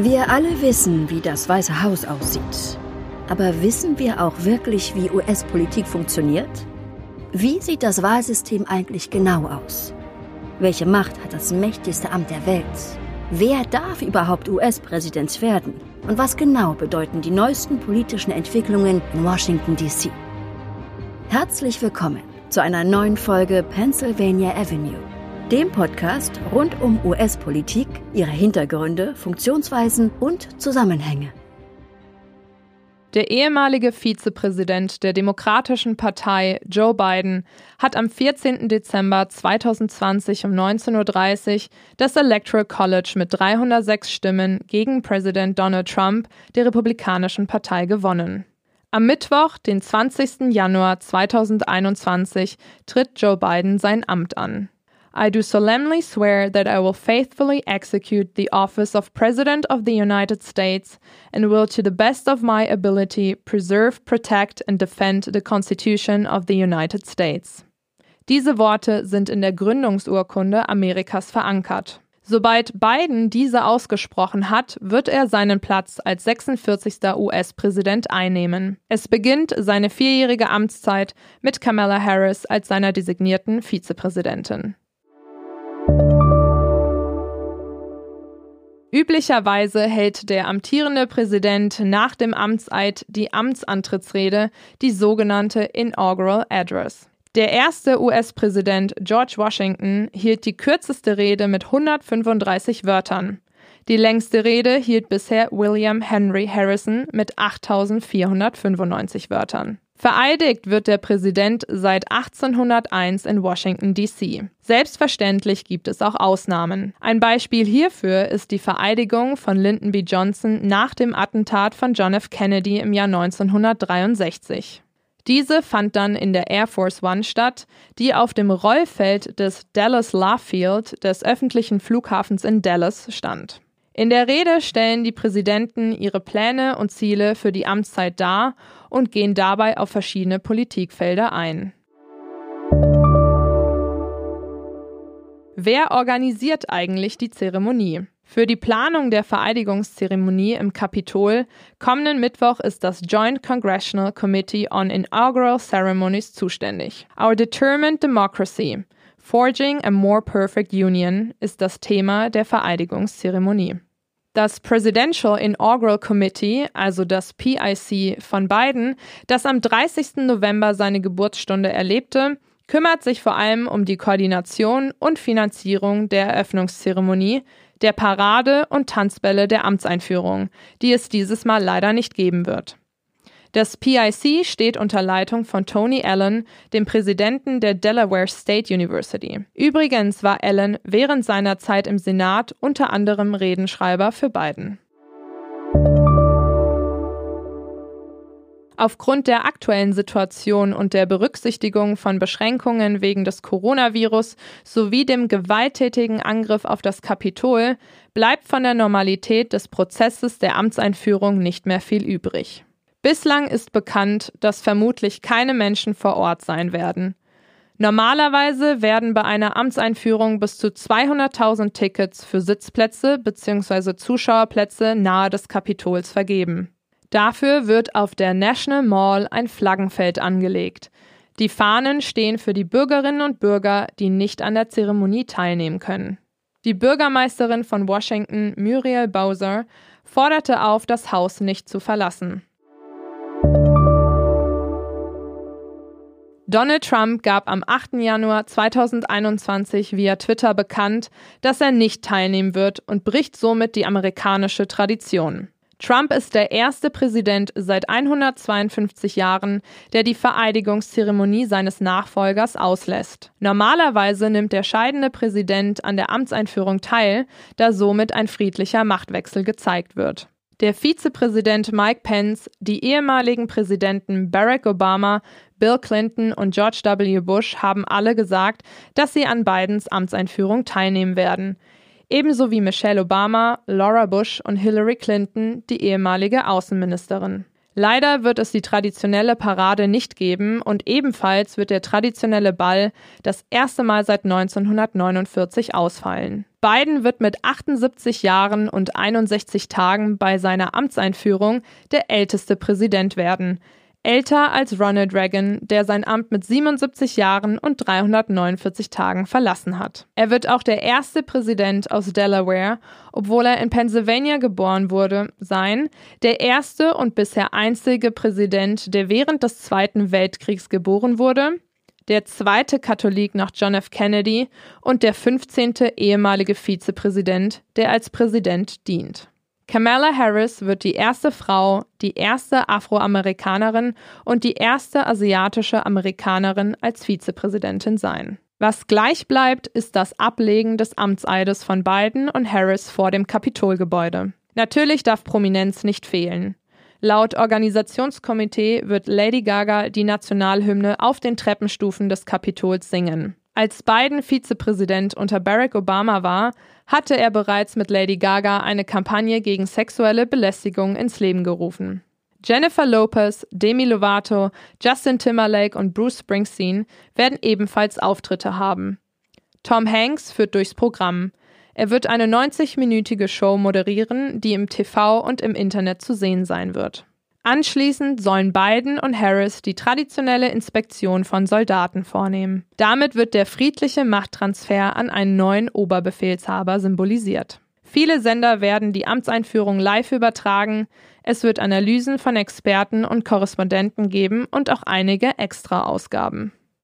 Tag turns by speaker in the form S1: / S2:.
S1: Wir alle wissen, wie das Weiße Haus aussieht. Aber wissen wir auch wirklich, wie US-Politik funktioniert? Wie sieht das Wahlsystem eigentlich genau aus? Welche Macht hat das mächtigste Amt der Welt? Wer darf überhaupt US-Präsident werden? Und was genau bedeuten die neuesten politischen Entwicklungen in Washington, D.C.? Herzlich willkommen zu einer neuen Folge Pennsylvania Avenue dem Podcast rund um US-Politik, ihre Hintergründe, Funktionsweisen und Zusammenhänge.
S2: Der ehemalige Vizepräsident der Demokratischen Partei, Joe Biden, hat am 14. Dezember 2020 um 19.30 Uhr das Electoral College mit 306 Stimmen gegen Präsident Donald Trump der Republikanischen Partei gewonnen. Am Mittwoch, den 20. Januar 2021, tritt Joe Biden sein Amt an. I do solemnly swear that I will faithfully execute the office of President of the United States and will, to the best of my ability, preserve, protect and defend the Constitution of the United States. Diese Worte sind in der Gründungsurkunde Amerikas verankert. Sobald Biden diese ausgesprochen hat, wird er seinen Platz als 46. US-Präsident einnehmen. Es beginnt seine vierjährige Amtszeit mit Kamala Harris als seiner designierten Vizepräsidentin. Üblicherweise hält der amtierende Präsident nach dem Amtseid die Amtsantrittsrede, die sogenannte Inaugural Address. Der erste US-Präsident George Washington hielt die kürzeste Rede mit 135 Wörtern. Die längste Rede hielt bisher William Henry Harrison mit 8495 Wörtern. Vereidigt wird der Präsident seit 1801 in Washington, D.C. Selbstverständlich gibt es auch Ausnahmen. Ein Beispiel hierfür ist die Vereidigung von Lyndon B. Johnson nach dem Attentat von John F. Kennedy im Jahr 1963. Diese fand dann in der Air Force One statt, die auf dem Rollfeld des Dallas Love Field des öffentlichen Flughafens in Dallas stand. In der Rede stellen die Präsidenten ihre Pläne und Ziele für die Amtszeit dar und gehen dabei auf verschiedene Politikfelder ein. Wer organisiert eigentlich die Zeremonie? Für die Planung der Vereidigungszeremonie im Kapitol kommenden Mittwoch ist das Joint Congressional Committee on Inaugural Ceremonies zuständig. Our Determined Democracy Forging a More Perfect Union ist das Thema der Vereidigungszeremonie. Das Presidential Inaugural Committee, also das PIC von Biden, das am 30. November seine Geburtsstunde erlebte, kümmert sich vor allem um die Koordination und Finanzierung der Eröffnungszeremonie, der Parade und Tanzbälle der Amtseinführung, die es dieses Mal leider nicht geben wird. Das PIC steht unter Leitung von Tony Allen, dem Präsidenten der Delaware State University. Übrigens war Allen während seiner Zeit im Senat unter anderem Redenschreiber für Biden. Aufgrund der aktuellen Situation und der Berücksichtigung von Beschränkungen wegen des Coronavirus sowie dem gewalttätigen Angriff auf das Kapitol bleibt von der Normalität des Prozesses der Amtseinführung nicht mehr viel übrig. Bislang ist bekannt, dass vermutlich keine Menschen vor Ort sein werden. Normalerweise werden bei einer Amtseinführung bis zu 200.000 Tickets für Sitzplätze bzw. Zuschauerplätze nahe des Kapitols vergeben. Dafür wird auf der National Mall ein Flaggenfeld angelegt. Die Fahnen stehen für die Bürgerinnen und Bürger, die nicht an der Zeremonie teilnehmen können. Die Bürgermeisterin von Washington, Muriel Bowser, forderte auf, das Haus nicht zu verlassen. Donald Trump gab am 8. Januar 2021 via Twitter bekannt, dass er nicht teilnehmen wird und bricht somit die amerikanische Tradition. Trump ist der erste Präsident seit 152 Jahren, der die Vereidigungszeremonie seines Nachfolgers auslässt. Normalerweise nimmt der scheidende Präsident an der Amtseinführung teil, da somit ein friedlicher Machtwechsel gezeigt wird. Der Vizepräsident Mike Pence, die ehemaligen Präsidenten Barack Obama, Bill Clinton und George W. Bush haben alle gesagt, dass sie an Bidens Amtseinführung teilnehmen werden. Ebenso wie Michelle Obama, Laura Bush und Hillary Clinton, die ehemalige Außenministerin. Leider wird es die traditionelle Parade nicht geben und ebenfalls wird der traditionelle Ball das erste Mal seit 1949 ausfallen. Biden wird mit 78 Jahren und 61 Tagen bei seiner Amtseinführung der älteste Präsident werden, älter als Ronald Reagan, der sein Amt mit 77 Jahren und 349 Tagen verlassen hat. Er wird auch der erste Präsident aus Delaware, obwohl er in Pennsylvania geboren wurde, sein, der erste und bisher einzige Präsident, der während des Zweiten Weltkriegs geboren wurde, der zweite Katholik nach John F. Kennedy und der 15. ehemalige Vizepräsident, der als Präsident dient. Kamala Harris wird die erste Frau, die erste Afroamerikanerin und die erste asiatische Amerikanerin als Vizepräsidentin sein. Was gleich bleibt, ist das Ablegen des Amtseides von Biden und Harris vor dem Kapitolgebäude. Natürlich darf Prominenz nicht fehlen. Laut Organisationskomitee wird Lady Gaga die Nationalhymne auf den Treppenstufen des Kapitols singen. Als Biden Vizepräsident unter Barack Obama war, hatte er bereits mit Lady Gaga eine Kampagne gegen sexuelle Belästigung ins Leben gerufen. Jennifer Lopez, Demi Lovato, Justin Timberlake und Bruce Springsteen werden ebenfalls Auftritte haben. Tom Hanks führt durchs Programm. Er wird eine 90-minütige Show moderieren, die im TV und im Internet zu sehen sein wird. Anschließend sollen Biden und Harris die traditionelle Inspektion von Soldaten vornehmen. Damit wird der friedliche Machttransfer an einen neuen Oberbefehlshaber symbolisiert. Viele Sender werden die Amtseinführung live übertragen. Es wird Analysen von Experten und Korrespondenten geben und auch einige Extra-Ausgaben.